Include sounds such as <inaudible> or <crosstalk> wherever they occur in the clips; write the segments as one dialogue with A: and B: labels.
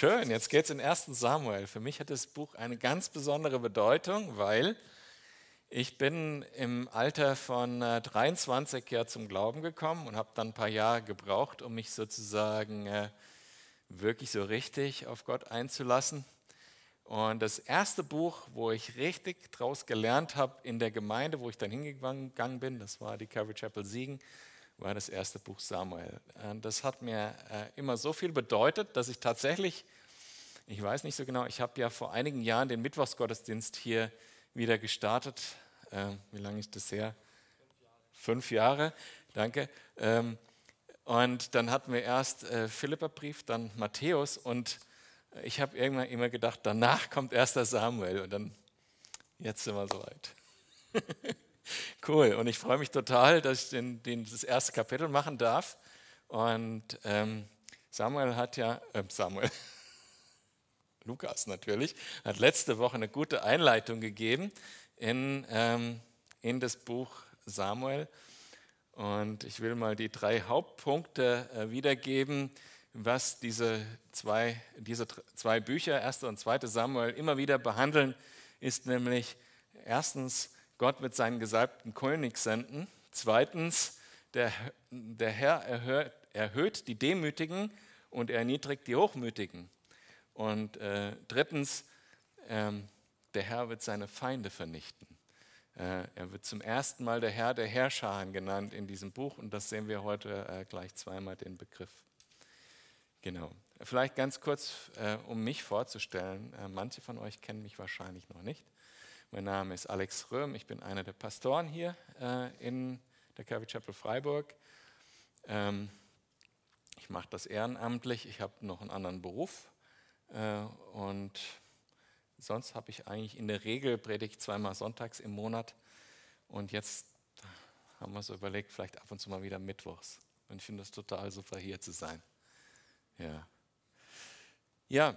A: Schön, jetzt geht es in 1. Samuel. Für mich hat das Buch eine ganz besondere Bedeutung, weil ich bin im Alter von 23 Jahren zum Glauben gekommen und habe dann ein paar Jahre gebraucht, um mich sozusagen äh, wirklich so richtig auf Gott einzulassen. Und das erste Buch, wo ich richtig draus gelernt habe in der Gemeinde, wo ich dann hingegangen bin, das war die Calvary Chapel Siegen, war das erste Buch Samuel. Das hat mir äh, immer so viel bedeutet, dass ich tatsächlich, ich weiß nicht so genau, ich habe ja vor einigen Jahren den Mittwochsgottesdienst hier wieder gestartet. Ähm, wie lange ist das her? Fünf Jahre. Fünf Jahre, danke. Ähm, und dann hatten wir erst äh, Philipperbrief, dann Matthäus und ich habe irgendwann immer gedacht, danach kommt erst der Samuel und dann, jetzt sind wir soweit. <laughs> Cool. Und ich freue mich total, dass ich den, den, das erste Kapitel machen darf. Und ähm, Samuel hat ja, äh, Samuel, <laughs> Lukas natürlich, hat letzte Woche eine gute Einleitung gegeben in, ähm, in das Buch Samuel. Und ich will mal die drei Hauptpunkte äh, wiedergeben, was diese zwei, diese zwei Bücher, 1. und 2. Samuel, immer wieder behandeln, ist nämlich erstens Gott wird seinen gesalbten König senden. Zweitens, der, der Herr erhöht, erhöht, die Demütigen und erniedrigt die Hochmütigen. Und äh, drittens, ähm, der Herr wird seine Feinde vernichten. Äh, er wird zum ersten Mal der Herr der Herrscher genannt in diesem Buch und das sehen wir heute äh, gleich zweimal den Begriff. Genau. Vielleicht ganz kurz, äh, um mich vorzustellen. Äh, manche von euch kennen mich wahrscheinlich noch nicht. Mein Name ist Alex Röhm, ich bin einer der Pastoren hier äh, in der Calvary Chapel Freiburg. Ähm, ich mache das ehrenamtlich, ich habe noch einen anderen Beruf äh, und sonst habe ich eigentlich in der Regel predigt zweimal sonntags im Monat und jetzt haben wir so überlegt, vielleicht ab und zu mal wieder mittwochs. Und ich finde es total super, hier zu sein. Ja. Ja,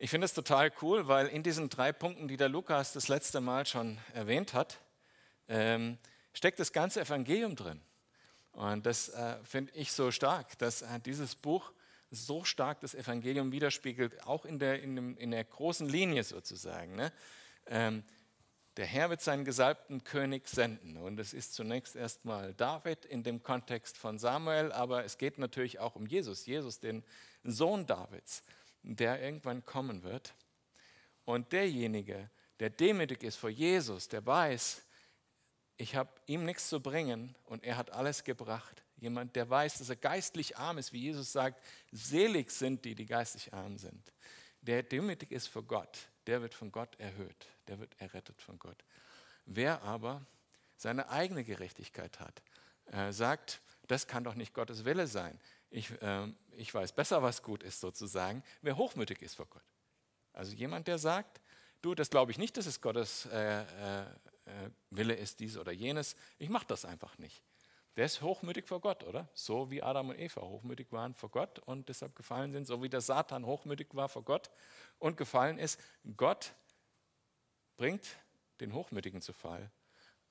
A: ich finde es total cool, weil in diesen drei Punkten, die der Lukas das letzte Mal schon erwähnt hat, ähm, steckt das ganze Evangelium drin. Und das äh, finde ich so stark, dass äh, dieses Buch so stark das Evangelium widerspiegelt, auch in der, in dem, in der großen Linie sozusagen. Ne? Ähm, der Herr wird seinen gesalbten König senden. Und es ist zunächst erstmal David in dem Kontext von Samuel, aber es geht natürlich auch um Jesus, Jesus, den Sohn Davids der irgendwann kommen wird. Und derjenige, der demütig ist vor Jesus, der weiß, ich habe ihm nichts zu bringen und er hat alles gebracht. Jemand, der weiß, dass er geistlich arm ist, wie Jesus sagt, selig sind die, die geistlich arm sind. Der demütig ist vor Gott, der wird von Gott erhöht, der wird errettet von Gott. Wer aber seine eigene Gerechtigkeit hat, äh, sagt, das kann doch nicht Gottes Wille sein ich, äh, ich weiß besser, was gut ist sozusagen, wer hochmütig ist vor Gott. Also jemand, der sagt, du, das glaube ich nicht, dass es Gottes äh, äh, äh Wille ist, dies oder jenes, ich mache das einfach nicht. Der ist hochmütig vor Gott, oder? So wie Adam und Eva hochmütig waren vor Gott und deshalb gefallen sind, so wie der Satan hochmütig war vor Gott und gefallen ist. Gott bringt den Hochmütigen zu Fall.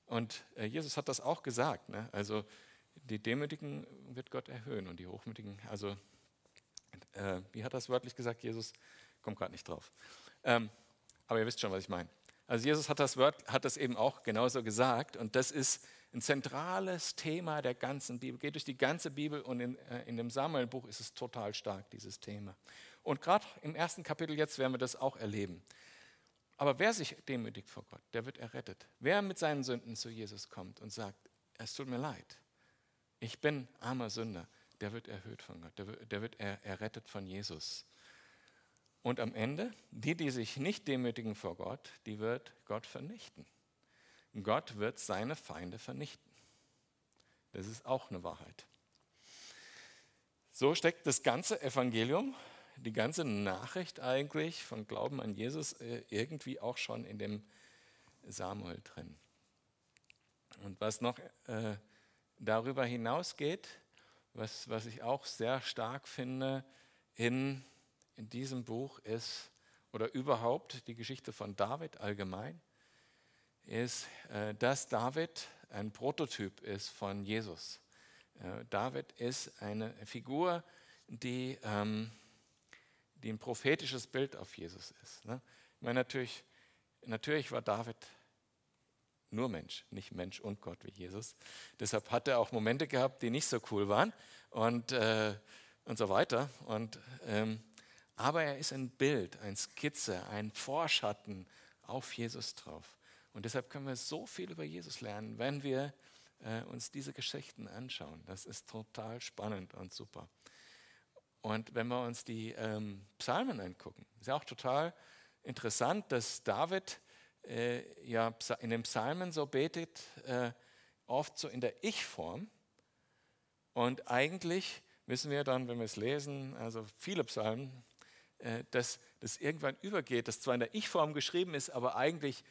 A: Und äh, Jesus hat das auch gesagt. Ne? Also die Demütigen wird Gott erhöhen und die Hochmütigen, also äh, wie hat das wörtlich gesagt, Jesus? Kommt gerade nicht drauf. Ähm, aber ihr wisst schon, was ich meine. Also Jesus hat das, Wort, hat das eben auch genauso gesagt und das ist ein zentrales Thema der ganzen Bibel. Geht durch die ganze Bibel und in, äh, in dem Samuel-Buch ist es total stark, dieses Thema. Und gerade im ersten Kapitel jetzt werden wir das auch erleben. Aber wer sich demütigt vor Gott, der wird errettet. Wer mit seinen Sünden zu Jesus kommt und sagt, es tut mir leid, ich bin armer Sünder, der wird erhöht von Gott, der wird, er, errettet von Jesus. Und am Ende, die, die sich nicht demütigen vor Gott, die wird Gott vernichten. Gott wird seine Feinde vernichten. Das ist auch eine Wahrheit. So steckt das ganze Evangelium, die ganze Nachricht eigentlich von Glauben an Jesus äh, irgendwie auch schon in dem Samuel drin. Und was noch äh, darüber hinausgeht, was, was ich auch sehr stark finde in, in diesem Buch ist, oder überhaupt die Geschichte von David allgemein, ist, äh, dass David ein Prototyp ist von Jesus. Äh, David ist eine Figur, die, ähm, die ein prophetisches Bild auf Jesus ist. Ne? Ich meine, natürlich, natürlich war David nur Mensch, nicht Mensch und Gott wie Jesus. Deshalb hat er auch Momente gehabt, die nicht so cool waren und, äh, und so weiter. Und, ähm, aber er ist ein Bild, ein Skizze, ein Vorschatten auf Jesus drauf. Und deshalb können wir so viel über Jesus lernen, wenn wir äh, uns diese Geschichten anschauen. Das ist total spannend und super. Und wenn wir uns die ähm, Psalmen angucken, ist ja auch total interessant, dass David äh, ja in den Psalmen so betet, äh, oft so in der Ich-Form. Und eigentlich wissen wir dann, wenn wir es lesen, also viele Psalmen, äh, dass das irgendwann übergeht, dass zwar in der Ich-Form geschrieben ist, aber eigentlich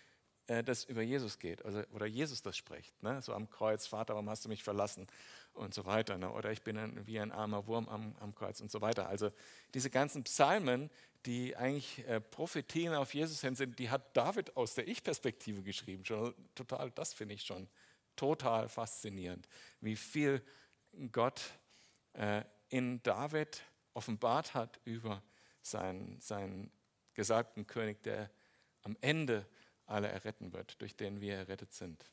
A: äh, das über Jesus geht also, oder Jesus das spricht. Ne? So am Kreuz, Vater, warum hast du mich verlassen? Und so weiter. Ne? Oder ich bin ein, wie ein armer Wurm am, am Kreuz und so weiter. Also diese ganzen Psalmen, die eigentlich äh, Prophetien auf Jesus hin sind, die hat David aus der Ich-Perspektive geschrieben. Schon total, das finde ich schon total faszinierend, wie viel Gott äh, in David offenbart hat über seinen, seinen gesalbten König, der am Ende alle erretten wird, durch den wir errettet sind.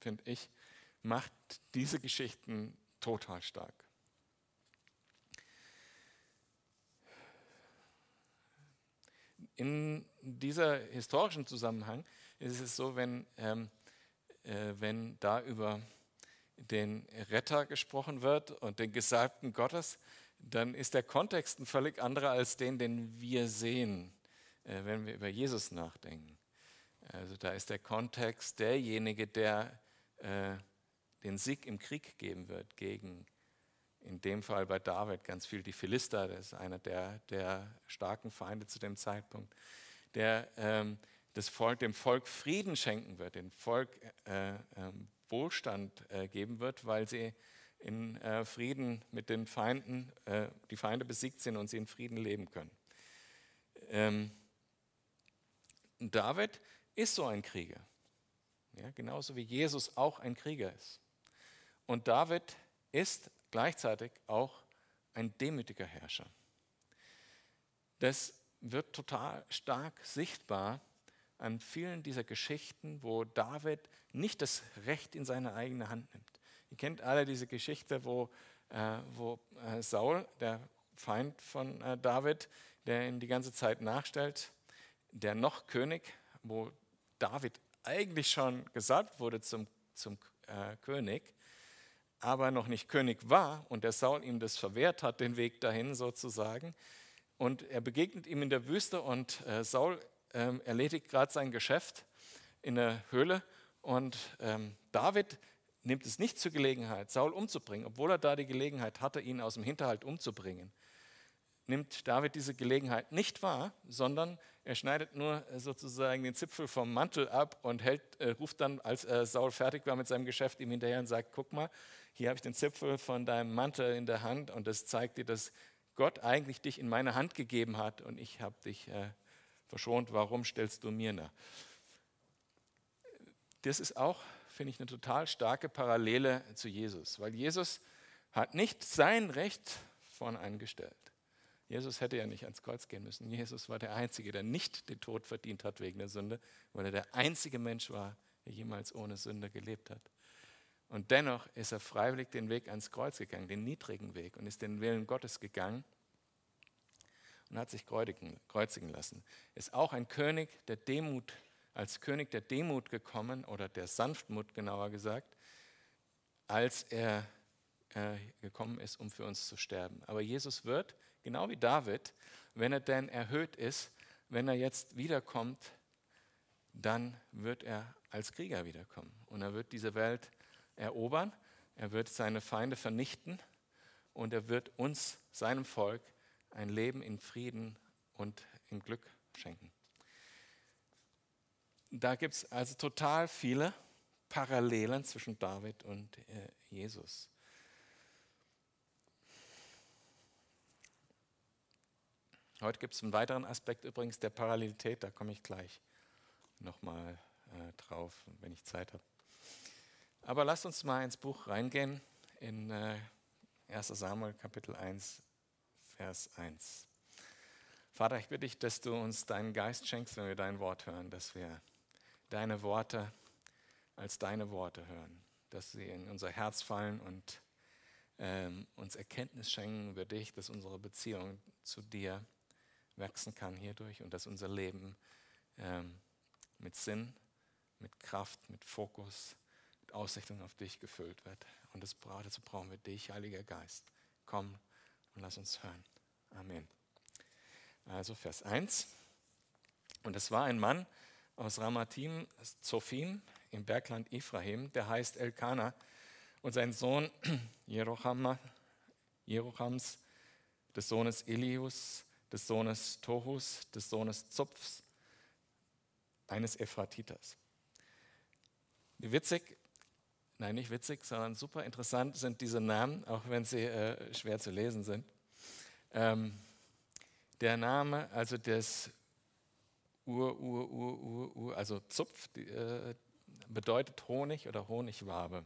A: Finde ich, macht diese Geschichten total stark. In dieser historischen Zusammenhang ist es so, wenn, ähm, äh, wenn da über den Retter gesprochen wird und den Gesalbten Gottes, dann ist der Kontext ein völlig anderer als den, den wir sehen, äh, wenn wir über Jesus nachdenken. Also da ist der Kontext derjenige, der äh, den Sieg im Krieg geben wird gegen, in dem Fall bei David ganz viel die Philister, das ist einer der, der starken Feinde zu dem Zeitpunkt, der ähm, das Volk, dem Volk Frieden schenken wird, dem Volk äh, äh, Wohlstand geben wird, weil sie in äh, Frieden mit den Feinden, äh, die Feinde besiegt sind und sie in Frieden leben können. Ähm, David ist so ein Krieger. Ja, genauso wie Jesus auch ein Krieger ist. Und David ist gleichzeitig auch ein demütiger Herrscher. Das wird total stark sichtbar an vielen dieser Geschichten, wo David nicht das Recht in seine eigene Hand nimmt. Ihr kennt alle diese Geschichte, wo, äh, wo äh, Saul, der Feind von äh, David, der ihn die ganze Zeit nachstellt, der noch König, wo David eigentlich schon gesalbt wurde zum, zum äh, König, aber noch nicht König war und der Saul ihm das verwehrt hat, den Weg dahin sozusagen. Und er begegnet ihm in der Wüste und äh, Saul ähm, erledigt gerade sein Geschäft in der Höhle und ähm, David nimmt es nicht zur Gelegenheit, Saul umzubringen, obwohl er da die Gelegenheit hatte, ihn aus dem Hinterhalt umzubringen nimmt David diese Gelegenheit nicht wahr, sondern er schneidet nur sozusagen den Zipfel vom Mantel ab und hält, äh, ruft dann, als äh, Saul fertig war mit seinem Geschäft, ihm hinterher und sagt, guck mal, hier habe ich den Zipfel von deinem Mantel in der Hand und das zeigt dir, dass Gott eigentlich dich in meine Hand gegeben hat und ich habe dich äh, verschont, warum stellst du mir nach? Das ist auch, finde ich, eine total starke Parallele zu Jesus, weil Jesus hat nicht sein Recht vorn eingestellt. Jesus hätte ja nicht ans Kreuz gehen müssen. Jesus war der Einzige, der nicht den Tod verdient hat wegen der Sünde, weil er der einzige Mensch war, der jemals ohne Sünde gelebt hat. Und dennoch ist er freiwillig den Weg ans Kreuz gegangen, den niedrigen Weg, und ist den Willen Gottes gegangen und hat sich kreuzigen lassen. Ist auch ein König der Demut, als König der Demut gekommen, oder der Sanftmut genauer gesagt, als er äh, gekommen ist, um für uns zu sterben. Aber Jesus wird genau wie David, wenn er denn erhöht ist, wenn er jetzt wiederkommt, dann wird er als Krieger wiederkommen. Und er wird diese Welt erobern, er wird seine Feinde vernichten und er wird uns, seinem Volk, ein Leben in Frieden und in Glück schenken. Da gibt es also total viele Parallelen zwischen David und äh, Jesus. Heute gibt es einen weiteren Aspekt übrigens der Parallelität, da komme ich gleich nochmal äh, drauf, wenn ich Zeit habe. Aber lasst uns mal ins Buch reingehen, in äh, 1 Samuel Kapitel 1, Vers 1. Vater, ich bitte dich, dass du uns deinen Geist schenkst, wenn wir dein Wort hören, dass wir deine Worte als deine Worte hören, dass sie in unser Herz fallen und ähm, uns Erkenntnis schenken über dich, dass unsere Beziehung zu dir wachsen kann hierdurch und dass unser Leben ähm, mit Sinn, mit Kraft, mit Fokus, mit Ausrichtung auf dich gefüllt wird. Und das, dazu brauchen wir dich, Heiliger Geist. Komm und lass uns hören. Amen. Also Vers 1. Und es war ein Mann aus Ramatim, Zophim, im Bergland Ephraim, der heißt Elkanah, und sein Sohn <clears throat> Jerocham, Jerochams, des Sohnes Elius, des Sohnes Tohus, des Sohnes Zupfs, eines Ephratiters. Witzig, nein, nicht witzig, sondern super interessant sind diese Namen, auch wenn sie äh, schwer zu lesen sind. Ähm, der Name, also des Ur, Ur, Ur, Ur, Ur also Zupf, die, äh, bedeutet Honig oder Honigwabe.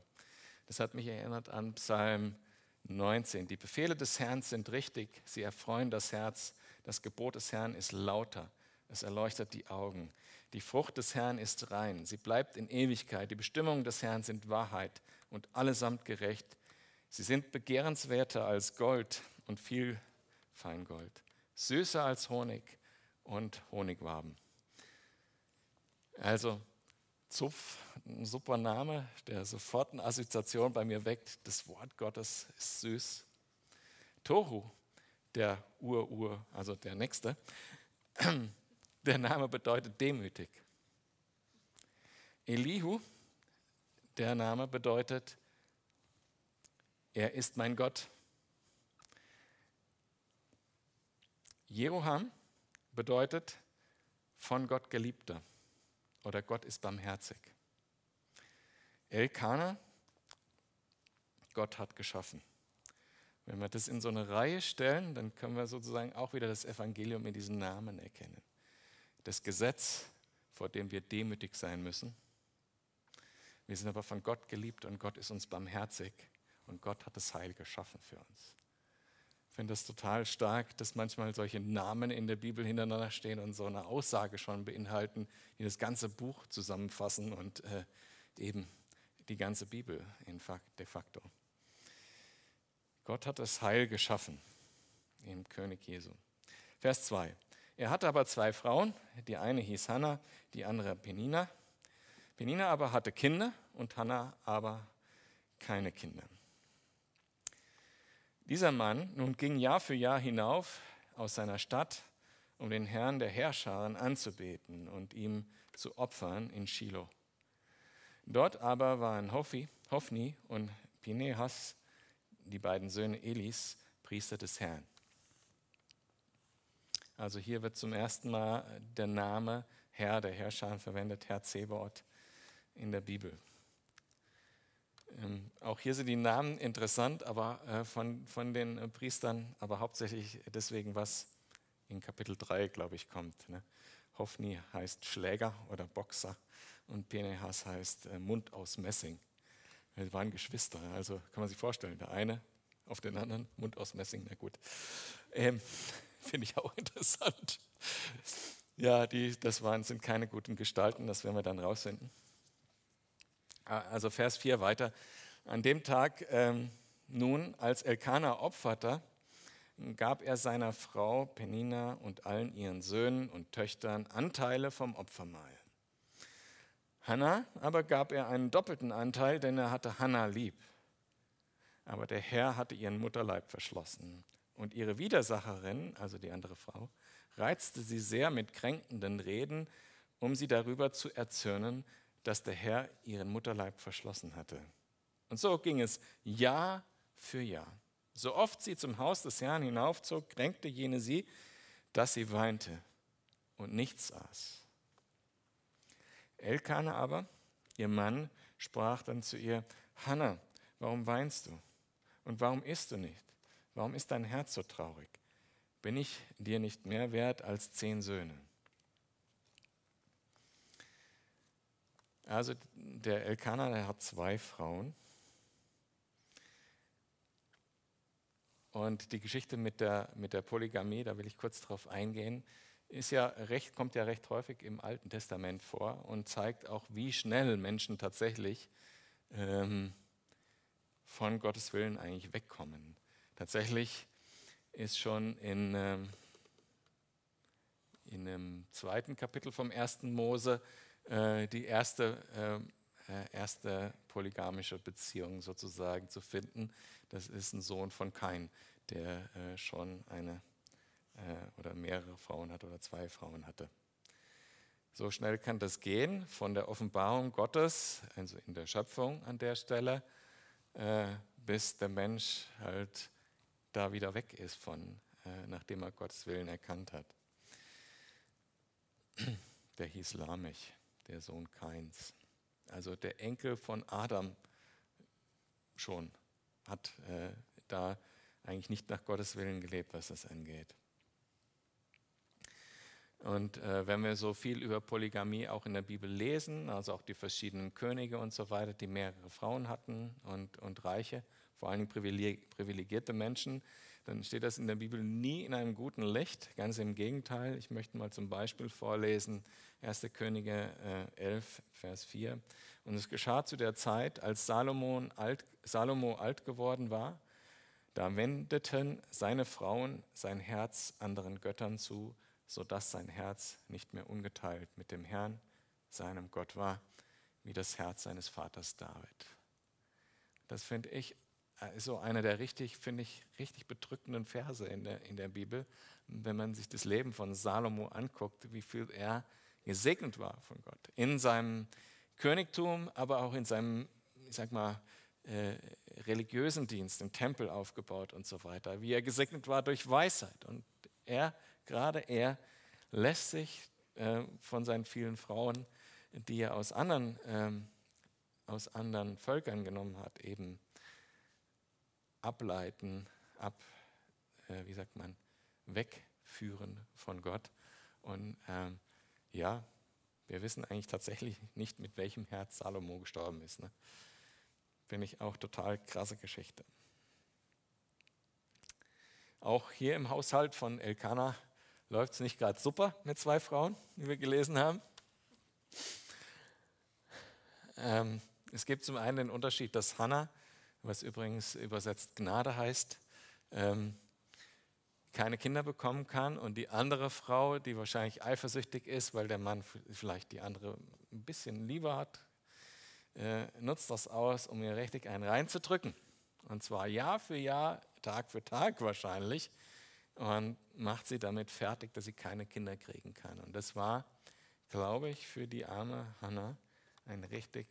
A: Das hat mich erinnert an Psalm 19. Die Befehle des Herrn sind richtig, sie erfreuen das Herz. Das Gebot des Herrn ist lauter, es erleuchtet die Augen. Die Frucht des Herrn ist rein, sie bleibt in Ewigkeit. Die Bestimmungen des Herrn sind Wahrheit und allesamt gerecht. Sie sind begehrenswerter als Gold und viel Feingold süßer als Honig und Honigwaben. Also Zupf, ein super Name, der sofort eine Assoziation bei mir weckt. Das Wort Gottes ist süß. Tohu, der Ur-Ur, also der Nächste, <clears throat> der Name bedeutet demütig. Elihu, der Name bedeutet, er ist mein Gott. Jeroham bedeutet von Gott Geliebter oder Gott ist barmherzig. Elkanah, Gott hat geschaffen. Wenn wir das in so eine Reihe stellen, dann können wir sozusagen auch wieder das Evangelium in diesen Namen erkennen. Das Gesetz, vor dem wir demütig sein müssen. Wir sind aber von Gott geliebt und Gott ist uns barmherzig und Gott hat das Heil geschaffen für uns finde das total stark, dass manchmal solche Namen in der Bibel hintereinander stehen und so eine Aussage schon beinhalten, die das ganze Buch zusammenfassen und äh, eben die ganze Bibel de facto. Gott hat das Heil geschaffen im König Jesu. Vers 2. Er hatte aber zwei Frauen, die eine hieß Hannah, die andere Penina. Penina aber hatte Kinder und Hannah aber keine Kinder. Dieser Mann nun ging Jahr für Jahr hinauf aus seiner Stadt, um den Herrn der Herrscharen anzubeten und ihm zu opfern in Shiloh. Dort aber waren Hofni, Hofni und Pinehas, die beiden Söhne Elis, Priester des Herrn. Also hier wird zum ersten Mal der Name Herr der Herrscher verwendet, Herr Zebaoth in der Bibel. Ähm, auch hier sind die Namen interessant, aber äh, von, von den äh, Priestern, aber hauptsächlich deswegen, was in Kapitel 3, glaube ich, kommt. Ne? Hofni heißt Schläger oder Boxer und Penehas heißt äh, Mund aus Messing. Wir waren Geschwister, also kann man sich vorstellen, der eine auf den anderen, Mund aus Messing, na gut. Ähm, <laughs> Finde ich auch interessant. Ja, die, das waren, sind keine guten Gestalten, das werden wir dann rausfinden. Ah, also Vers 4 weiter. An dem Tag ähm, nun, als Elkanah opferte, gab er seiner Frau Penina und allen ihren Söhnen und Töchtern Anteile vom Opfermahl. Hannah aber gab er einen doppelten Anteil, denn er hatte Hannah lieb. Aber der Herr hatte ihren Mutterleib verschlossen. Und ihre Widersacherin, also die andere Frau, reizte sie sehr mit kränkenden Reden, um sie darüber zu erzürnen, dass der Herr ihren Mutterleib verschlossen hatte. Und so ging es Jahr für Jahr. So oft sie zum Haus des Herrn hinaufzog, kränkte jene sie, dass sie weinte und nichts aß. Elkane aber, ihr Mann, sprach dann zu ihr, Hannah, warum weinst du? Und warum isst du nicht? Warum ist dein Herz so traurig? Bin ich dir nicht mehr wert als zehn Söhne? Also der Elkanah, der hat zwei Frauen. und die Geschichte mit der, mit der Polygamie, da will ich kurz drauf eingehen, ist ja recht, kommt ja recht häufig im Alten Testament vor und zeigt auch, wie schnell Menschen tatsächlich ähm, von Gottes Willen eigentlich wegkommen. Tatsächlich ist schon in, ähm, in dem zweiten Kapitel vom ersten Mose äh, die erste, äh, äh, erste polygamische Beziehung sozusagen zu finden. Das ist ein Sohn von Kain, der äh, schon eine äh, oder mehrere Frauen hatte oder zwei Frauen hatte. So schnell kann das gehen von der Offenbarung Gottes, also in der Schöpfung an der Stelle, äh, bis der Mensch halt da wieder weg ist von, äh, nachdem er Gottes Willen erkannt hat. Der hieß Lamech, der Sohn Kains. Also der Enkel von Adam schon hat äh, da eigentlich nicht nach Gottes Willen gelebt, was das angeht. Und äh, wenn wir so viel über Polygamie auch in der Bibel lesen, also auch die verschiedenen Könige und so weiter, die mehrere Frauen hatten und, und Reiche, vor allem privilegierte Menschen, dann steht das in der Bibel nie in einem guten Licht. Ganz im Gegenteil. Ich möchte mal zum Beispiel vorlesen, 1. Könige äh, 11, Vers 4. Und es geschah zu der Zeit, als Salomon alt, Salomo alt geworden war, da wendeten seine Frauen sein Herz anderen Göttern zu, sodass sein Herz nicht mehr ungeteilt mit dem Herrn, seinem Gott war, wie das Herz seines Vaters David. Das finde ich äh, so einer der richtig, finde ich, richtig bedrückenden Verse in der, in der Bibel, wenn man sich das Leben von Salomo anguckt, wie viel er gesegnet war von Gott. In seinem Königtum, aber auch in seinem, ich sag mal, äh, religiösen Dienst, im Tempel aufgebaut und so weiter, wie er gesegnet war durch Weisheit. Und er, gerade er, lässt sich äh, von seinen vielen Frauen, die er aus anderen, ähm, aus anderen Völkern genommen hat, eben ableiten, ab, äh, wie sagt man, wegführen von Gott. Und ähm, ja, wir wissen eigentlich tatsächlich <laughs> nicht, mit welchem Herz Salomo gestorben ist. Ne? Finde ich auch total krasse Geschichte. Auch hier im Haushalt von Elkanah läuft es nicht gerade super mit zwei Frauen, wie wir gelesen haben. Ähm, es gibt zum einen den Unterschied, dass Hannah was übrigens übersetzt Gnade heißt, ähm, keine Kinder bekommen kann und die andere Frau, die wahrscheinlich eifersüchtig ist, weil der Mann vielleicht die andere ein bisschen lieber hat, äh, nutzt das aus, um ihr richtig einen reinzudrücken. Und zwar Jahr für Jahr, Tag für Tag wahrscheinlich. Und macht sie damit fertig, dass sie keine Kinder kriegen kann. Und das war, glaube ich, für die arme Hannah ein richtig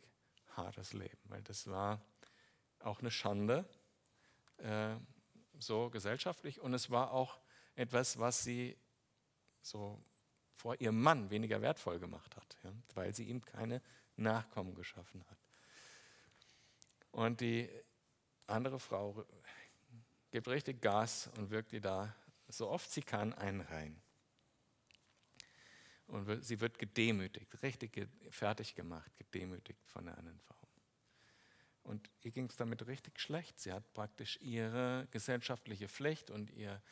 A: hartes Leben, weil das war auch eine Schande, äh, so gesellschaftlich. Und es war auch etwas, was sie so vor ihrem Mann weniger wertvoll gemacht hat, ja, weil sie ihm keine Nachkommen geschaffen hat. Und die andere Frau gibt richtig Gas und wirkt ihr da so oft sie kann einen rein. Und sie wird gedemütigt, richtig fertig gemacht, gedemütigt von der anderen Frau. Und ihr ging es damit richtig schlecht. Sie hat praktisch ihre gesellschaftliche Pflicht und ihr,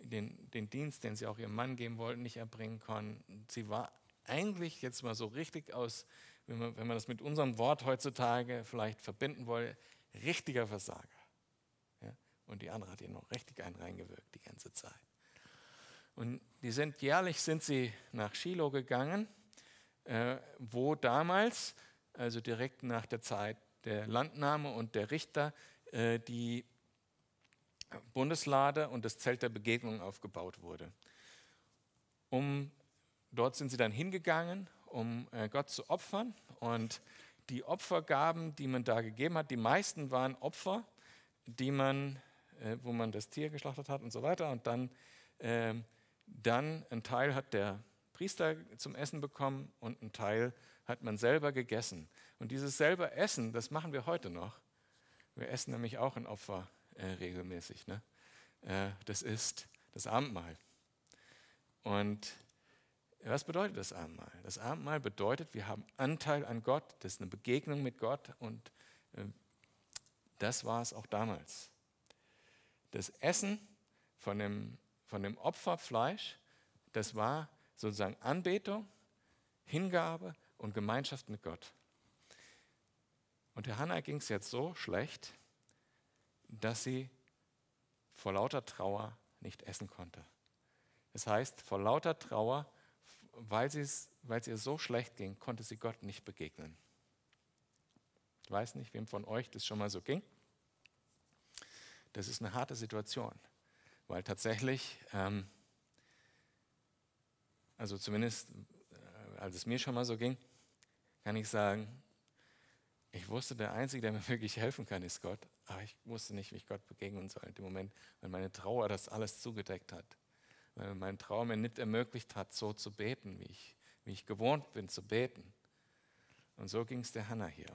A: den, den Dienst, den sie auch ihrem Mann geben wollten, nicht erbringen konnten. Sie war eigentlich jetzt mal so richtig aus, wenn man, wenn man das mit unserem Wort heutzutage vielleicht verbinden wollte, richtiger Versager. Und die andere hat ihr noch richtig einen reingewirkt die ganze Zeit. Und die sind jährlich sind sie nach Shiloh gegangen, äh, wo damals, also direkt nach der Zeit der Landnahme und der Richter äh, die Bundeslade und das Zelt der Begegnung aufgebaut wurde. Um, dort sind sie dann hingegangen, um äh, Gott zu opfern. Und die Opfergaben, die man da gegeben hat, die meisten waren Opfer, die man, äh, wo man das Tier geschlachtet hat und so weiter. Und dann, äh, dann ein Teil hat der Priester zum Essen bekommen und ein Teil hat man selber gegessen. Und dieses selber Essen, das machen wir heute noch. Wir essen nämlich auch ein Opfer äh, regelmäßig. Ne? Äh, das ist das Abendmahl. Und was bedeutet das Abendmahl? Das Abendmahl bedeutet, wir haben Anteil an Gott, das ist eine Begegnung mit Gott und äh, das war es auch damals. Das Essen von dem, von dem Opferfleisch, das war sozusagen Anbetung, Hingabe und Gemeinschaft mit Gott. Und der Hannah ging es jetzt so schlecht, dass sie vor lauter Trauer nicht essen konnte. Das heißt, vor lauter Trauer, weil, weil es ihr so schlecht ging, konnte sie Gott nicht begegnen. Ich weiß nicht, wem von euch das schon mal so ging. Das ist eine harte Situation, weil tatsächlich, ähm, also zumindest äh, als es mir schon mal so ging, kann ich sagen, ich wusste, der Einzige, der mir <laughs> wirklich helfen kann, ist Gott. Aber ich wusste nicht, wie ich Gott begegnen soll in dem Moment, weil meine Trauer das alles zugedeckt hat. Weil mein Trauer mir nicht ermöglicht hat, so zu beten, wie ich, wie ich gewohnt bin zu beten. Und so ging es der Hannah hier.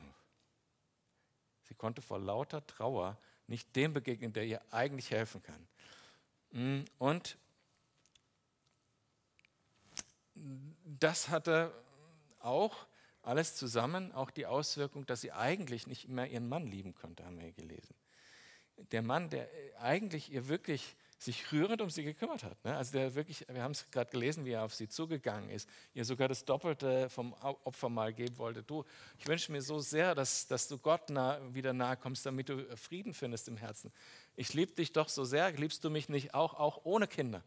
A: Sie konnte vor lauter Trauer nicht dem begegnen, der ihr eigentlich helfen kann. Mm, und das hatte auch alles zusammen, auch die Auswirkung, dass sie eigentlich nicht mehr ihren Mann lieben konnte, haben wir gelesen. Der Mann, der eigentlich ihr wirklich sich rührend um sie gekümmert hat. Ne? Also der wirklich, wir haben es gerade gelesen, wie er auf sie zugegangen ist, ihr sogar das Doppelte vom Opfer mal geben wollte. Du, ich wünsche mir so sehr, dass, dass du Gott nah, wieder nahe kommst, damit du Frieden findest im Herzen. Ich liebe dich doch so sehr, liebst du mich nicht auch, auch ohne Kinder?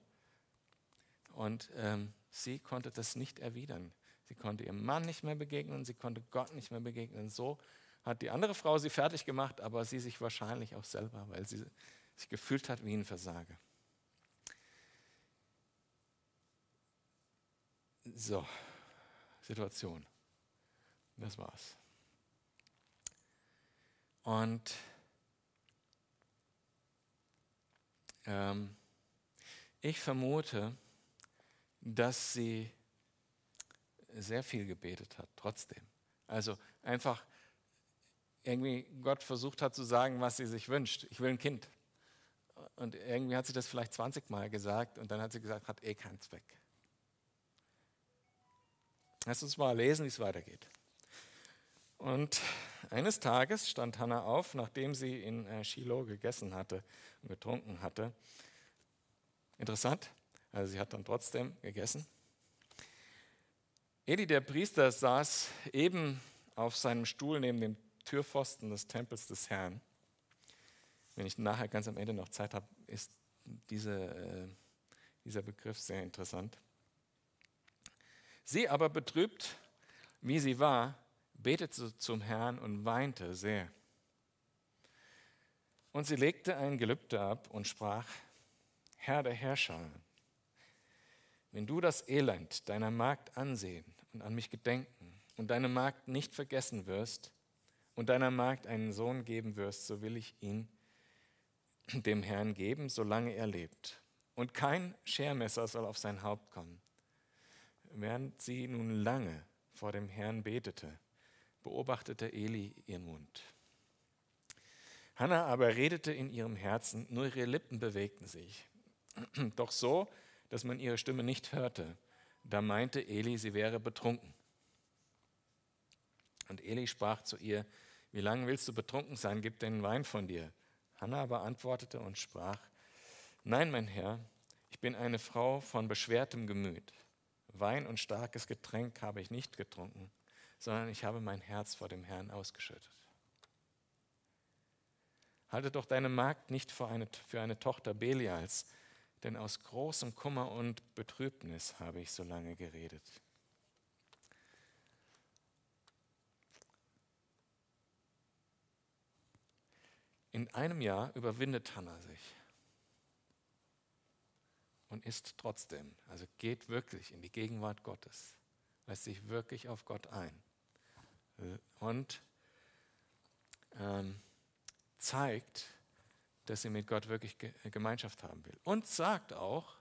A: Und ähm, sie konnte das nicht erwidern. Sie konnte ihrem Mann nicht mehr begegnen, sie konnte Gott nicht mehr begegnen. So hat die andere Frau sie fertig gemacht, aber sie sich wahrscheinlich auch selber, weil sie sich gefühlt hat wie ein Versager. So, Situation. Das war's. Und ähm, ich vermute, dass sie sehr viel gebetet hat, trotzdem. Also einfach irgendwie Gott versucht hat zu sagen, was sie sich wünscht. Ich will ein Kind. Und irgendwie hat sie das vielleicht 20 Mal gesagt und dann hat sie gesagt, hat eh keinen Zweck. Lass uns mal lesen, wie es weitergeht. Und eines Tages stand Hannah auf, nachdem sie in äh, Shiloh gegessen hatte und getrunken hatte. Interessant, also sie hat dann trotzdem gegessen. Eli, der Priester, saß eben auf seinem Stuhl neben dem Türpfosten des Tempels des Herrn. Wenn ich nachher ganz am Ende noch Zeit habe, ist diese, äh, dieser Begriff sehr interessant. Sie aber betrübt, wie sie war, betete zum Herrn und weinte sehr. Und sie legte ein Gelübde ab und sprach, Herr der Herrscher, wenn du das Elend deiner Magd ansehen und an mich gedenken und deine Magd nicht vergessen wirst und deiner Magd einen Sohn geben wirst, so will ich ihn dem Herrn geben, solange er lebt. Und kein Schermesser soll auf sein Haupt kommen. Während sie nun lange vor dem Herrn betete, beobachtete Eli ihren Mund. Hannah aber redete in ihrem Herzen, nur ihre Lippen bewegten sich. <clears throat> Doch so, dass man ihre Stimme nicht hörte. Da meinte Eli, sie wäre betrunken. Und Eli sprach zu ihr, wie lange willst du betrunken sein? Gib den Wein von dir. Hannah aber antwortete und sprach, nein, mein Herr, ich bin eine Frau von beschwertem Gemüt. Wein und starkes Getränk habe ich nicht getrunken, sondern ich habe mein Herz vor dem Herrn ausgeschüttet. Halte doch deine Magd nicht für eine, für eine Tochter Belials, denn aus großem Kummer und Betrübnis habe ich so lange geredet. In einem Jahr überwindet Hannah sich und ist trotzdem, also geht wirklich in die Gegenwart Gottes, lässt sich wirklich auf Gott ein und ähm, zeigt, dass sie mit Gott wirklich Gemeinschaft haben will. Und sagt auch,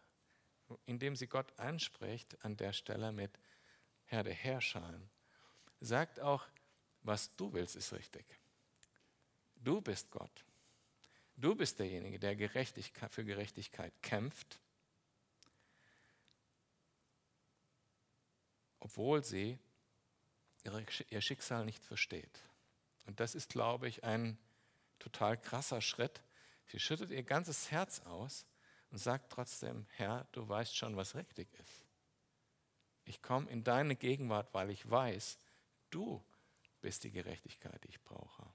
A: indem sie Gott anspricht an der Stelle mit Herr der Herrscher, sagt auch, was du willst, ist richtig. Du bist Gott. Du bist derjenige, der Gerechtigkeit, für Gerechtigkeit kämpft, obwohl sie ihr Schicksal nicht versteht. Und das ist, glaube ich, ein total krasser Schritt, Sie schüttet ihr ganzes Herz aus und sagt trotzdem, Herr, du weißt schon, was richtig ist. Ich komme in deine Gegenwart, weil ich weiß, du bist die Gerechtigkeit, die ich brauche.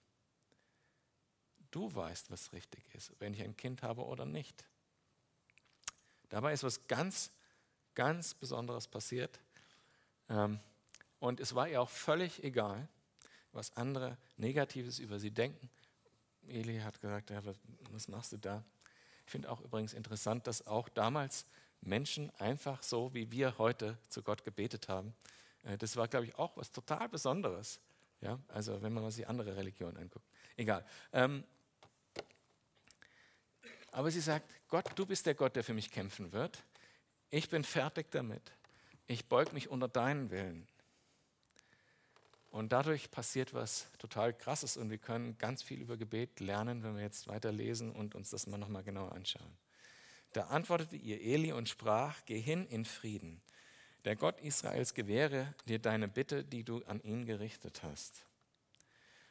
A: Du weißt, was richtig ist, wenn ich ein Kind habe oder nicht. Dabei ist was ganz, ganz Besonderes passiert. Ähm, und es war ihr auch völlig egal, was andere Negatives über sie denken. Eli hat gesagt, ja, was machst du da? Ich finde auch übrigens interessant, dass auch damals Menschen einfach so, wie wir heute zu Gott gebetet haben, äh, das war, glaube ich, auch was total Besonderes. Ja, also wenn man sich andere Religionen anguckt. Egal. Ähm, aber sie sagt, Gott, du bist der Gott, der für mich kämpfen wird. Ich bin fertig damit. Ich beug mich unter deinen Willen. Und dadurch passiert was total Krasses und wir können ganz viel über Gebet lernen, wenn wir jetzt weiterlesen und uns das mal nochmal genauer anschauen. Da antwortete ihr Eli und sprach, geh hin in Frieden. Der Gott Israels gewähre dir deine Bitte, die du an ihn gerichtet hast.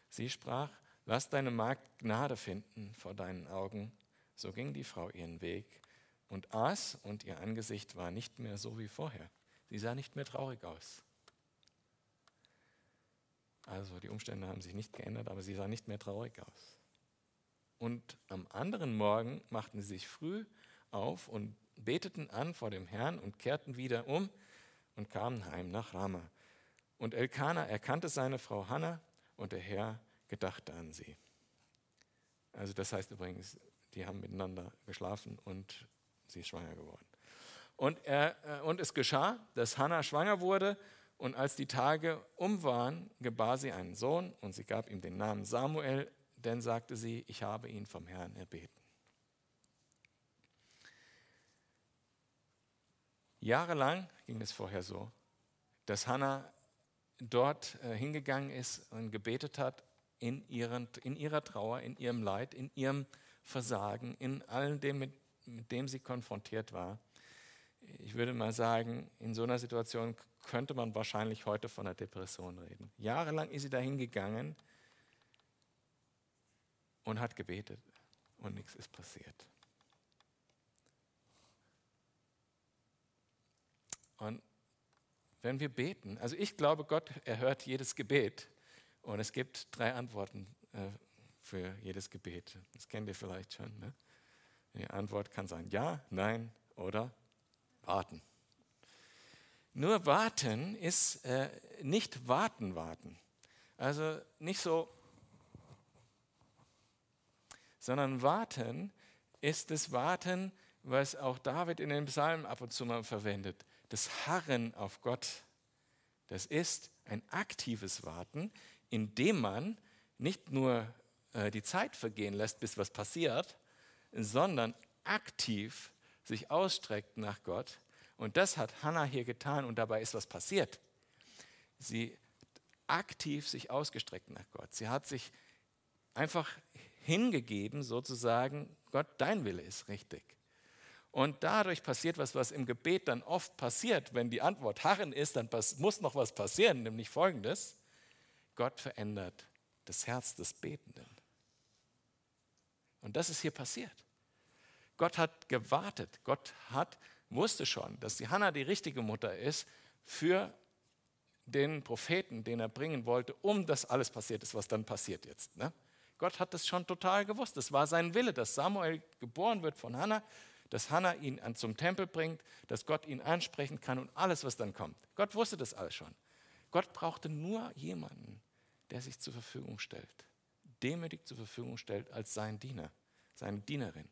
A: Sie sprach, lass deine Magd Gnade finden vor deinen Augen. So ging die Frau ihren Weg und aß, und ihr Angesicht war nicht mehr so wie vorher. Sie sah nicht mehr traurig aus. Also die Umstände haben sich nicht geändert, aber sie sah nicht mehr traurig aus. Und am anderen Morgen machten sie sich früh auf und beteten an vor dem Herrn und kehrten wieder um und kamen heim nach Rama. Und Elkanah erkannte seine Frau Hannah und der Herr gedachte an sie. Also das heißt übrigens, die haben miteinander geschlafen und sie ist schwanger geworden. Und, er, äh, und es geschah, dass Hannah schwanger wurde und als die Tage um waren, gebar sie einen Sohn und sie gab ihm den Namen Samuel, denn sagte sie, ich habe ihn vom Herrn erbeten. Jahrelang ging es vorher so, dass Hannah dort äh, hingegangen ist und gebetet hat in, ihren, in ihrer Trauer, in ihrem Leid, in ihrem Versagen, in allem dem, mit, mit dem sie konfrontiert war. Ich würde mal sagen, in so einer Situation könnte man wahrscheinlich heute von einer Depression reden. Jahrelang ist sie dahin gegangen und hat gebetet und nichts ist passiert. Und wenn wir beten, also ich glaube, Gott erhört jedes Gebet und es gibt drei Antworten äh, für jedes Gebet. Das kennt ihr vielleicht schon. Ne? Die Antwort kann sein Ja, Nein oder Warten. Nur warten ist äh, nicht warten, warten. Also nicht so, sondern warten ist das Warten, was auch David in den Psalmen ab und zu mal verwendet. Das Harren auf Gott. Das ist ein aktives Warten, in dem man nicht nur äh, die Zeit vergehen lässt, bis was passiert, sondern aktiv sich ausstreckt nach Gott und das hat Hannah hier getan und dabei ist was passiert. Sie aktiv sich ausgestreckt nach Gott. Sie hat sich einfach hingegeben, sozusagen, Gott, dein Wille ist richtig. Und dadurch passiert was, was im Gebet dann oft passiert. Wenn die Antwort Harren ist, dann muss noch was passieren, nämlich folgendes. Gott verändert das Herz des Betenden. Und das ist hier passiert. Gott hat gewartet. Gott hat wusste schon, dass die Hannah die richtige Mutter ist für den Propheten, den er bringen wollte, um das alles passiert ist, was dann passiert jetzt. Ne? Gott hat das schon total gewusst. Es war sein Wille, dass Samuel geboren wird von Hannah, dass Hannah ihn zum Tempel bringt, dass Gott ihn ansprechen kann und alles, was dann kommt. Gott wusste das alles schon. Gott brauchte nur jemanden, der sich zur Verfügung stellt, demütig zur Verfügung stellt als sein Diener, seine Dienerin.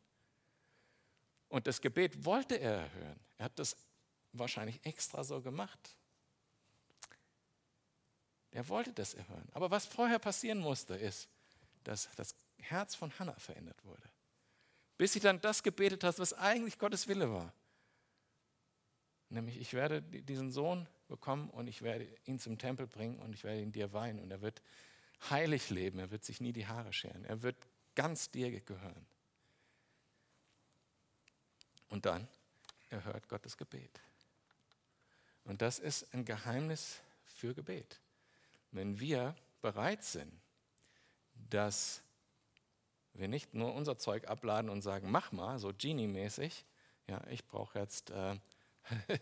A: Und das Gebet wollte er erhören. Er hat das wahrscheinlich extra so gemacht. Er wollte das erhören. Aber was vorher passieren musste, ist, dass das Herz von Hannah verändert wurde. Bis sie dann das gebetet hat, was eigentlich Gottes Wille war. Nämlich, ich werde diesen Sohn bekommen und ich werde ihn zum Tempel bringen und ich werde ihn dir weihen und er wird heilig leben, er wird sich nie die Haare scheren, er wird ganz dir gehören. Und dann erhört Gott das Gebet. Und das ist ein Geheimnis für Gebet. Wenn wir bereit sind, dass wir nicht nur unser Zeug abladen und sagen, mach mal, so Genie-mäßig. Ja, ich brauche jetzt, äh, <laughs>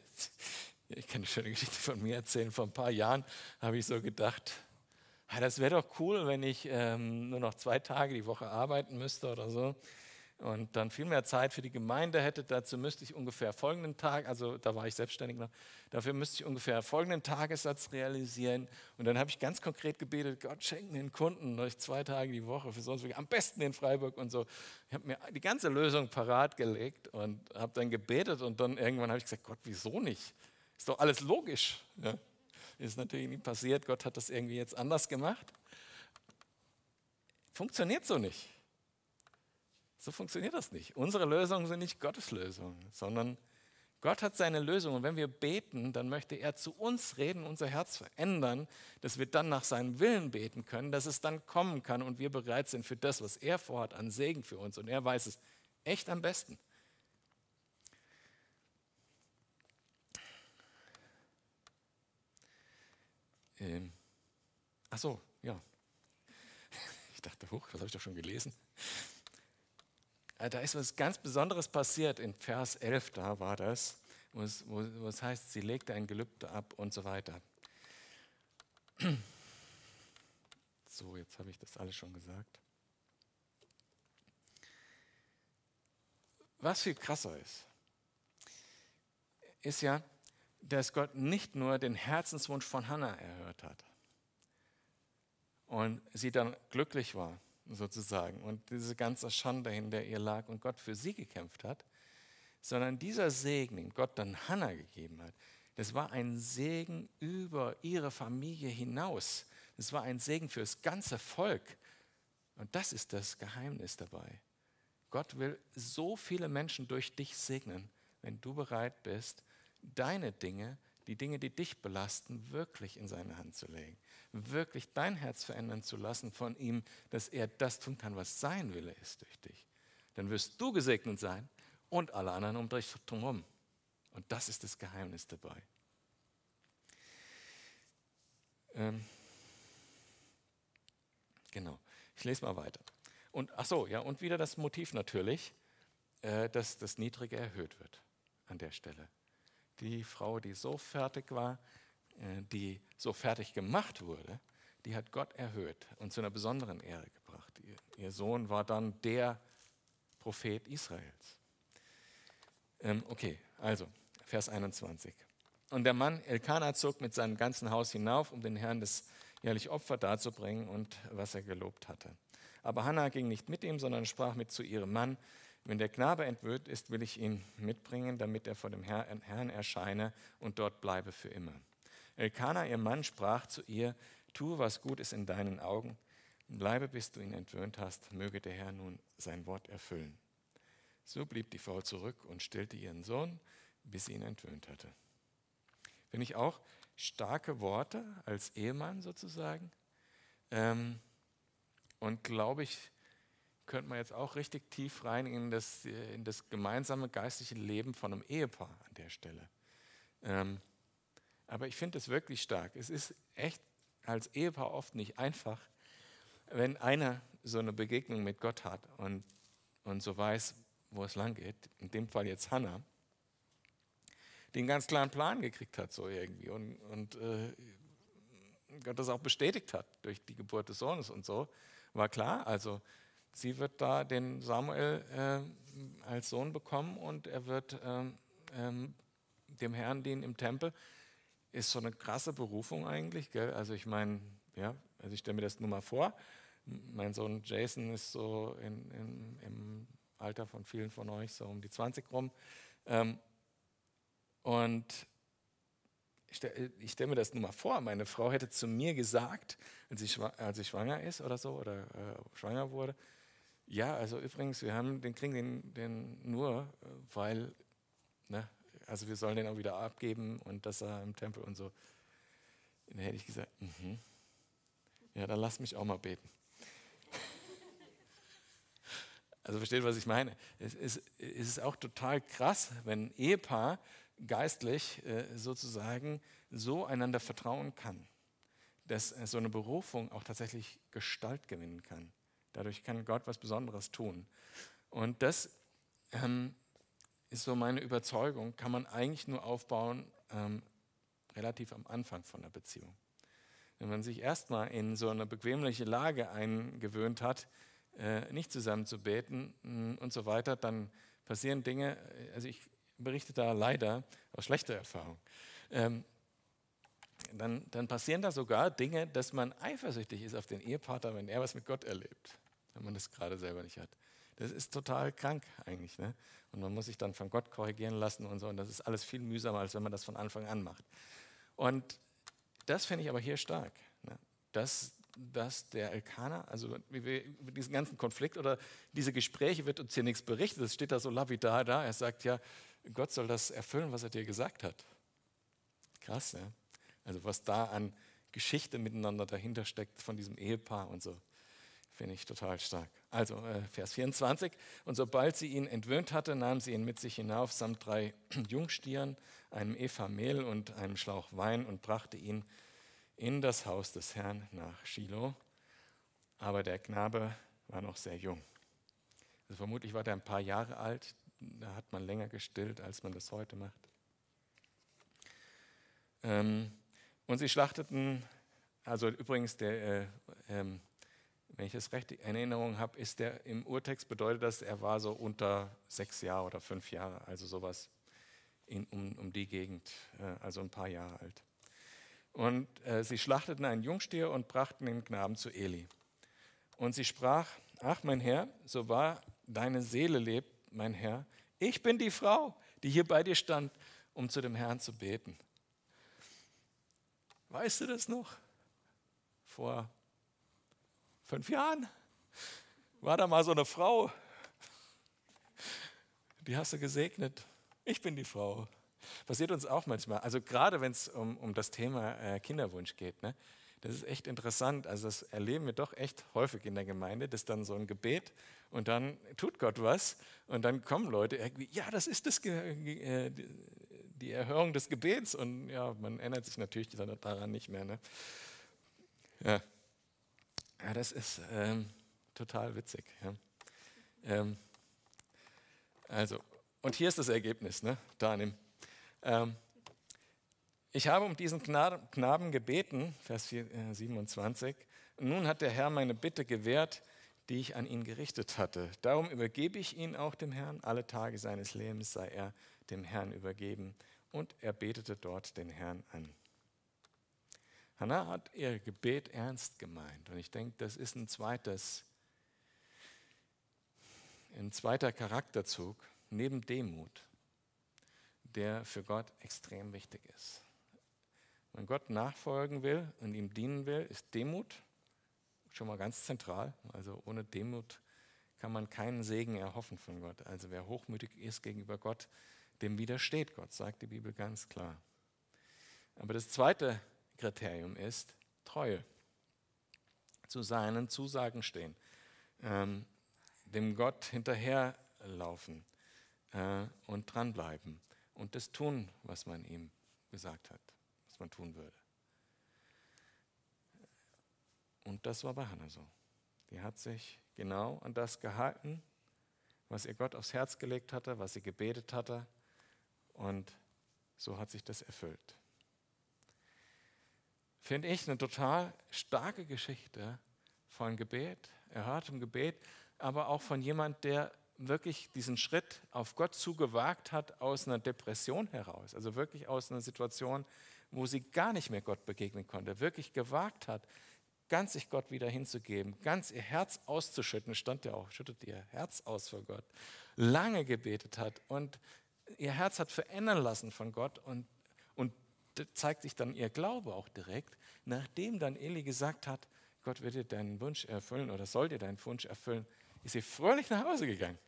A: ich kann eine schöne Geschichte von mir erzählen. Vor ein paar Jahren habe ich so gedacht, das wäre doch cool, wenn ich ähm, nur noch zwei Tage die Woche arbeiten müsste oder so und dann viel mehr Zeit für die Gemeinde hätte. Dazu müsste ich ungefähr folgenden Tag, also da war ich selbstständig noch, dafür müsste ich ungefähr folgenden Tagessatz realisieren. Und dann habe ich ganz konkret gebetet, Gott schenken den Kunden euch zwei Tage die Woche für sonst am besten in Freiburg und so. Ich habe mir die ganze Lösung parat gelegt und habe dann gebetet und dann irgendwann habe ich gesagt, Gott, wieso nicht? Ist doch alles logisch. Ja? Ist natürlich nie passiert, Gott hat das irgendwie jetzt anders gemacht. Funktioniert so nicht. So funktioniert das nicht. Unsere Lösungen sind nicht Gottes Lösungen, sondern Gott hat seine Lösung. Und wenn wir beten, dann möchte er zu uns reden, unser Herz verändern, dass wir dann nach seinem Willen beten können, dass es dann kommen kann und wir bereit sind für das, was er vorhat, an Segen für uns. Und er weiß es echt am besten. Ähm, ach so, ja. <laughs> Ich dachte, hoch, das habe ich doch schon gelesen. Äh, da ist was ganz Besonderes passiert. In Vers 11, da war das, wo es, wo, wo es heißt, sie legte ein Gelübde ab und so weiter. So, jetzt habe ich das alles schon gesagt. Was viel krasser ist, ist ja, dass Gott nicht nur den Herzenswunsch von Hannah erhört hat und sie dann glücklich war, sozusagen und diese ganze Schande, in der ihr lag und Gott für sie gekämpft hat, sondern dieser Segen, den Gott dann Hannah gegeben hat, das war ein Segen über ihre Familie hinaus. Das war ein Segen für das ganze Volk. Und das ist das Geheimnis dabei. Gott will so viele Menschen durch dich segnen, wenn du bereit bist, deine Dinge, die Dinge, die dich belasten, wirklich in seine Hand zu legen wirklich dein Herz verändern zu lassen von ihm, dass er das tun kann, was sein Wille ist durch dich. Dann wirst du gesegnet sein und alle anderen um dich drumherum. Und das ist das Geheimnis dabei. Ähm, genau. Ich lese mal weiter. Und ach so, ja, und wieder das Motiv natürlich, äh, dass das Niedrige erhöht wird an der Stelle. Die Frau, die so fertig war, die so fertig gemacht wurde, die hat Gott erhöht und zu einer besonderen Ehre gebracht. Ihr Sohn war dann der Prophet Israels. Ähm, okay, also Vers 21. Und der Mann Elkanah zog mit seinem ganzen Haus hinauf, um den Herrn das jährliche Opfer darzubringen und was er gelobt hatte. Aber Hannah ging nicht mit ihm, sondern sprach mit zu ihrem Mann, wenn der Knabe entwöhnt ist, will ich ihn mitbringen, damit er vor dem Herrn erscheine und dort bleibe für immer. Elkanah, ihr Mann, sprach zu ihr, tue, was gut ist in deinen Augen, bleibe, bis du ihn entwöhnt hast, möge der Herr nun sein Wort erfüllen. So blieb die Frau zurück und stillte ihren Sohn, bis sie ihn entwöhnt hatte. Finde ich auch starke Worte als Ehemann sozusagen. Ähm, und glaube ich, könnte man jetzt auch richtig tief rein in das, in das gemeinsame geistliche Leben von einem Ehepaar an der Stelle. Ähm, aber ich finde es wirklich stark. Es ist echt als Ehepaar oft nicht einfach, wenn einer so eine Begegnung mit Gott hat und, und so weiß, wo es lang geht. In dem Fall jetzt Hannah, die einen ganz klaren Plan gekriegt hat, so irgendwie. Und, und äh, Gott das auch bestätigt hat durch die Geburt des Sohnes und so. War klar, also sie wird da den Samuel äh, als Sohn bekommen und er wird ähm, dem Herrn dienen im Tempel ist so eine krasse Berufung eigentlich. Gell? Also ich meine, ja, also ich stelle mir das nur mal vor. Mein Sohn Jason ist so in, in, im Alter von vielen von euch, so um die 20 rum. Ähm, und ich stelle stell mir das nur mal vor, meine Frau hätte zu mir gesagt, als sie, als sie schwanger ist oder so, oder äh, schwanger wurde, ja, also übrigens, wir haben den kriegen den, den nur, äh, weil ne, also wir sollen den auch wieder abgeben und das er im Tempel und so. Und dann hätte ich gesagt, mhm. ja, dann lass mich auch mal beten. Also versteht, was ich meine. Es ist, es ist auch total krass, wenn ein Ehepaar geistlich äh, sozusagen so einander vertrauen kann, dass so eine Berufung auch tatsächlich Gestalt gewinnen kann Dadurch kann Gott was Besonderes tun. Und das ähm, ist so meine Überzeugung, kann man eigentlich nur aufbauen ähm, relativ am Anfang von der Beziehung. Wenn man sich erstmal in so eine bequemliche Lage eingewöhnt hat, äh, nicht zusammen zu beten mm, und so weiter, dann passieren Dinge, äh, also ich berichte da leider aus schlechter Erfahrung, ähm, dann, dann passieren da sogar Dinge, dass man eifersüchtig ist auf den Ehepartner, wenn er was mit Gott erlebt, wenn man das gerade selber nicht hat. Das ist total krank eigentlich. Ne? Und man muss sich dann von Gott korrigieren lassen und so. Und das ist alles viel mühsamer, als wenn man das von Anfang an macht. Und das finde ich aber hier stark. Ne? Dass, dass der Elkaner, also über diesen ganzen Konflikt oder diese Gespräche wird uns hier nichts berichtet. Es steht da so lapidar da. Er sagt ja, Gott soll das erfüllen, was er dir gesagt hat. Krass, ja. Also was da an Geschichte miteinander dahinter steckt von diesem Ehepaar und so. Finde ich total stark. Also äh, Vers 24. Und sobald sie ihn entwöhnt hatte, nahm sie ihn mit sich hinauf samt drei <clears throat> Jungstieren, einem Eva Mehl und einem Schlauch Wein und brachte ihn in das Haus des Herrn nach Shiloh. Aber der Knabe war noch sehr jung. Also vermutlich war er ein paar Jahre alt. Da hat man länger gestillt, als man das heute macht. Ähm, und sie schlachteten, also übrigens der äh, ähm, wenn ich das recht in Erinnerung habe, ist der im Urtext bedeutet das, er war so unter sechs Jahre oder fünf Jahre, also sowas in, um, um die Gegend, äh, also ein paar Jahre alt. Und äh, sie schlachteten einen Jungstier und brachten den Knaben zu Eli. Und sie sprach, ach mein Herr, so wahr deine Seele lebt, mein Herr, ich bin die Frau, die hier bei dir stand, um zu dem Herrn zu beten. Weißt du das noch? Vor fünf Jahren war da mal so eine Frau, die hast du gesegnet. Ich bin die Frau. Passiert uns auch manchmal. Also gerade wenn es um, um das Thema äh, Kinderwunsch geht. Ne? Das ist echt interessant. Also das erleben wir doch echt häufig in der Gemeinde, dass dann so ein Gebet und dann tut Gott was und dann kommen Leute irgendwie, ja, das ist das, äh, die Erhörung des Gebets und ja, man erinnert sich natürlich daran nicht mehr. Ne? Ja. Ja, das ist ähm, total witzig. Ja. Ähm, also, und hier ist das Ergebnis, ne? Danim. Ähm, ich habe um diesen Knaben gebeten, Vers 27. Äh, nun hat der Herr meine Bitte gewährt, die ich an ihn gerichtet hatte. Darum übergebe ich ihn auch dem Herrn. Alle Tage seines Lebens sei er dem Herrn übergeben. Und er betete dort den Herrn an. Hannah hat ihr Gebet ernst gemeint. Und ich denke, das ist ein zweites, ein zweiter Charakterzug neben Demut, der für Gott extrem wichtig ist. Wenn Gott nachfolgen will und ihm dienen will, ist Demut schon mal ganz zentral. Also ohne Demut kann man keinen Segen erhoffen von Gott. Also wer hochmütig ist gegenüber Gott, dem widersteht Gott, sagt die Bibel ganz klar. Aber das zweite Kriterium ist Treue. Zu seinen Zusagen stehen, ähm, dem Gott hinterherlaufen äh, und dranbleiben und das tun, was man ihm gesagt hat, was man tun würde. Und das war bei Hannah so. Die hat sich genau an das gehalten, was ihr Gott aufs Herz gelegt hatte, was sie gebetet hatte. Und so hat sich das erfüllt finde ich eine total starke Geschichte von Gebet, erhörtem Gebet, aber auch von jemand, der wirklich diesen Schritt auf Gott zugewagt hat aus einer Depression heraus, also wirklich aus einer Situation, wo sie gar nicht mehr Gott begegnen konnte, wirklich gewagt hat, ganz sich Gott wieder hinzugeben, ganz ihr Herz auszuschütten, stand ja auch, schüttet ihr Herz aus vor Gott, lange gebetet hat und ihr Herz hat verändern lassen von Gott und zeigt sich dann ihr Glaube auch direkt, nachdem dann Eli gesagt hat, Gott wird dir deinen Wunsch erfüllen oder soll dir deinen Wunsch erfüllen, ist sie fröhlich nach Hause gegangen.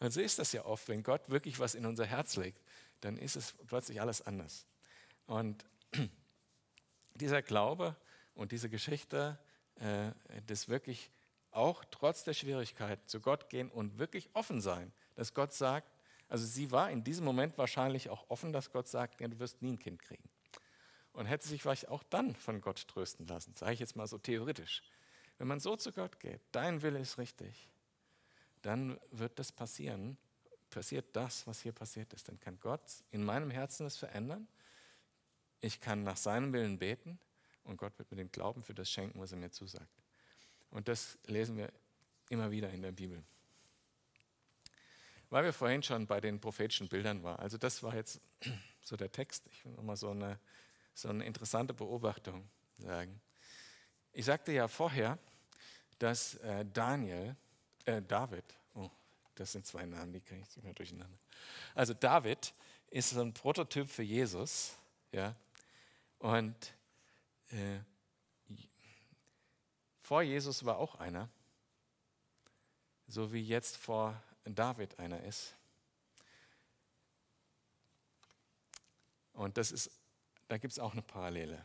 A: Und so ist das ja oft, wenn Gott wirklich was in unser Herz legt, dann ist es plötzlich alles anders. Und <clears throat> dieser Glaube und diese Geschichte, äh, das wirklich auch trotz der Schwierigkeit zu Gott gehen und wirklich offen sein, dass Gott sagt, also sie war in diesem Moment wahrscheinlich auch offen, dass Gott sagt, ja, du wirst nie ein Kind kriegen. Und hätte sich vielleicht auch dann von Gott trösten lassen, sage ich jetzt mal so theoretisch. wenn man so zu Gott geht, dein Wille ist richtig, dann wird das passieren, passiert das, was hier passiert ist. Dann kann Gott in meinem Herzen das verändern. Ich kann nach seinem Willen beten und Gott wird mir den Glauben für das schenken, was er mir zusagt. Und das lesen wir immer wieder in der Bibel. Weil wir vorhin schon bei den prophetischen Bildern waren. Also das war jetzt <clears throat> so der Text. Ich will nochmal so eine, so eine interessante Beobachtung sagen. Ich sagte ja vorher, dass äh, Daniel, äh, David, oh, das sind zwei Namen, die kriege ich immer durcheinander. Also David ist so ein Prototyp für Jesus, ja, und äh, vor Jesus war auch einer, so wie jetzt vor David einer ist. Und das ist, da gibt es auch eine Parallele.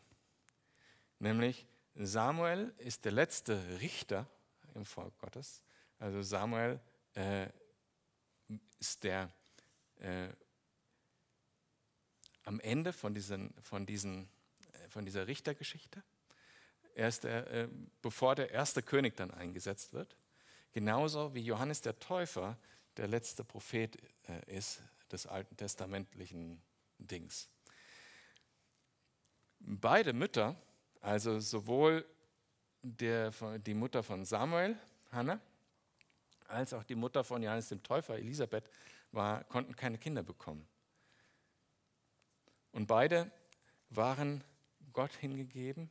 A: Nämlich Samuel ist der letzte Richter im Volk Gottes. Also Samuel äh, ist der äh, am Ende von, diesen, von, diesen, äh, von dieser Richtergeschichte. Er ist der, äh, bevor der erste König dann eingesetzt wird. Genauso wie Johannes der Täufer der letzte Prophet äh, ist des alten testamentlichen Dings. Beide Mütter, also sowohl der, die Mutter von Samuel, Hannah, als auch die Mutter von Johannes dem Täufer, Elisabeth, war, konnten keine Kinder bekommen. Und beide waren Gott hingegeben,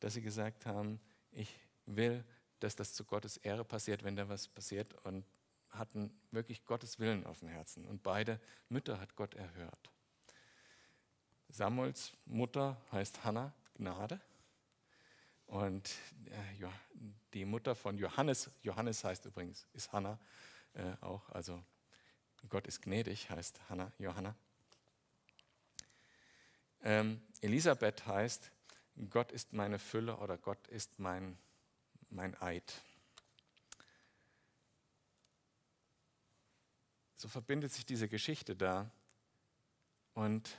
A: dass sie gesagt haben, ich will, dass das zu Gottes Ehre passiert, wenn da was passiert und hatten wirklich Gottes Willen auf dem Herzen. Und beide Mütter hat Gott erhört. Samuels Mutter heißt Hannah, Gnade. Und äh, die Mutter von Johannes, Johannes heißt übrigens, ist Hannah äh, auch, also Gott ist gnädig, heißt Hannah, Johanna. Ähm, Elisabeth heißt, Gott ist meine Fülle oder Gott ist mein, mein Eid. So verbindet sich diese Geschichte da. Und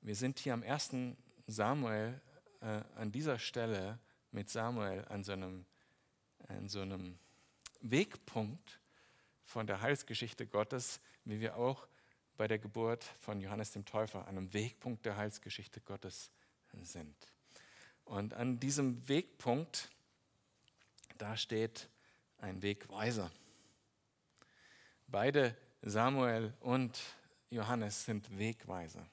A: wir sind hier am ersten Samuel äh, an dieser Stelle mit Samuel an so, einem, an so einem Wegpunkt von der Heilsgeschichte Gottes, wie wir auch bei der Geburt von Johannes dem Täufer an einem Wegpunkt der Heilsgeschichte Gottes sind. Und an diesem Wegpunkt, da steht ein Wegweiser. Beide Samuel und Johannes sind Wegweiser.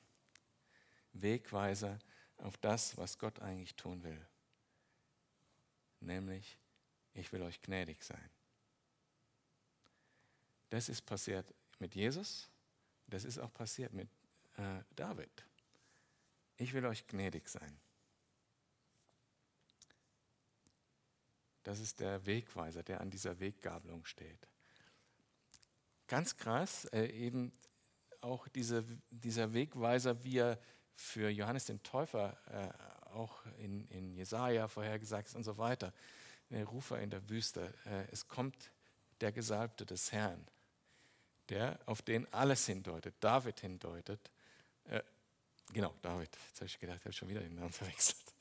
A: Wegweiser auf das, was Gott eigentlich tun will. Nämlich, ich will euch gnädig sein. Das ist passiert mit Jesus, das ist auch passiert mit äh, David. Ich will euch gnädig sein. Das ist der Wegweiser, der an dieser Weggabelung steht. Ganz krass, äh, eben auch diese, dieser Wegweiser, wie er für Johannes den Täufer äh, auch in, in Jesaja vorhergesagt ist und so weiter. Der Rufer in der Wüste. Äh, es kommt der Gesalbte des Herrn, der auf den alles hindeutet, David hindeutet. Äh, genau, David. Jetzt habe ich gedacht, ich habe schon wieder den Namen <laughs> verwechselt.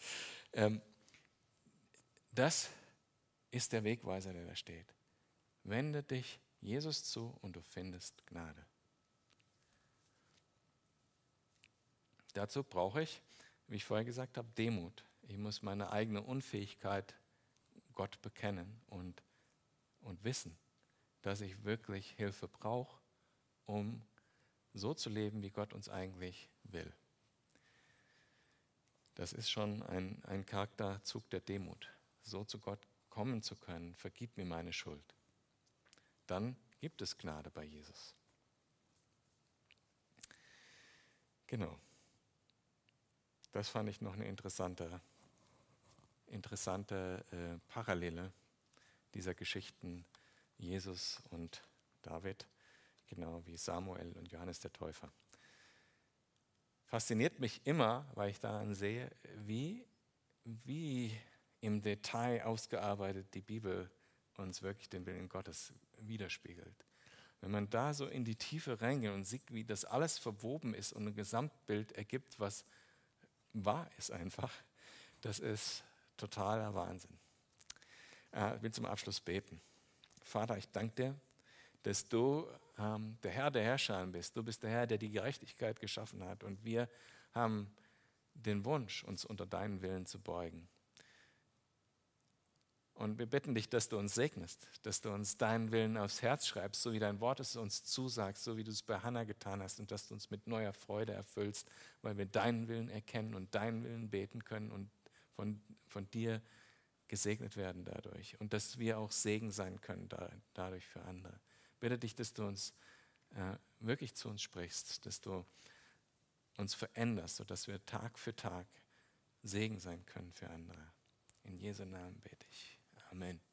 A: Ähm, das ist der Wegweiser, der da steht. Wende dich Jesus zu und du findest Gnade. Dazu brauche ich, wie ich vorher gesagt habe, Demut. Ich muss meine eigene Unfähigkeit Gott bekennen und, und wissen, dass ich wirklich Hilfe brauche, um so zu leben, wie Gott uns eigentlich will. Das ist schon ein, ein Charakterzug der Demut, so zu Gott kommen zu können. Vergib mir meine Schuld. Dann gibt es Gnade bei Jesus. Genau. Das fand ich noch eine interessante, interessante äh, Parallele dieser Geschichten Jesus und David, genau wie Samuel und Johannes der Täufer. Fasziniert mich immer, weil ich daran sehe, wie, wie im Detail ausgearbeitet die Bibel uns wirklich den Willen Gottes widerspiegelt. Wenn man da so in die Tiefe reingeht und sieht, wie das alles verwoben ist und ein Gesamtbild ergibt, was wahr ist einfach, das ist totaler Wahnsinn. äh, will zum Abschluss beten. Vater, ich danke dir, dass du ähm, der Herr der Herrscher bist. Du bist der Herr, der die Gerechtigkeit geschaffen hat. Und wir haben den Wunsch, uns unter deinen Willen zu beugen. Und wir bitten dich, dass du uns segnest, dass du uns deinen Willen aufs Herz schreibst, so wie dein Wort es uns zusagt, so wie du es bei Hannah getan hast und dass du uns mit neuer Freude erfüllst, weil wir deinen Willen erkennen und deinen Willen beten können und von, von dir gesegnet werden dadurch und dass wir auch Segen sein können dadurch für andere. Bitte dich, dass du uns äh, wirklich zu uns sprichst, dass du uns veränderst, sodass wir Tag für Tag Segen sein können für andere. In Jesu Namen bete ich. Amen.